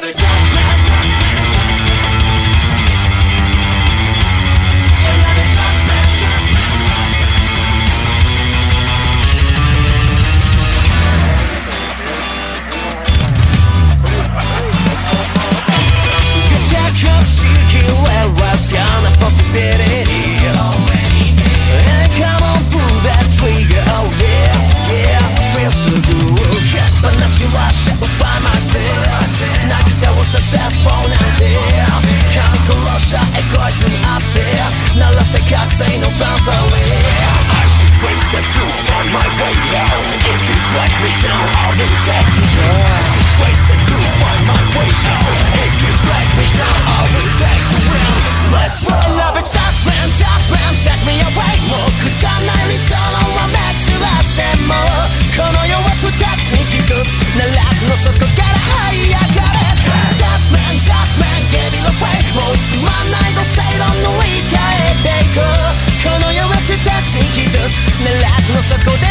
never change say no found I should raise the truth, on my way out. If you track me down, I'll reject you I should consacre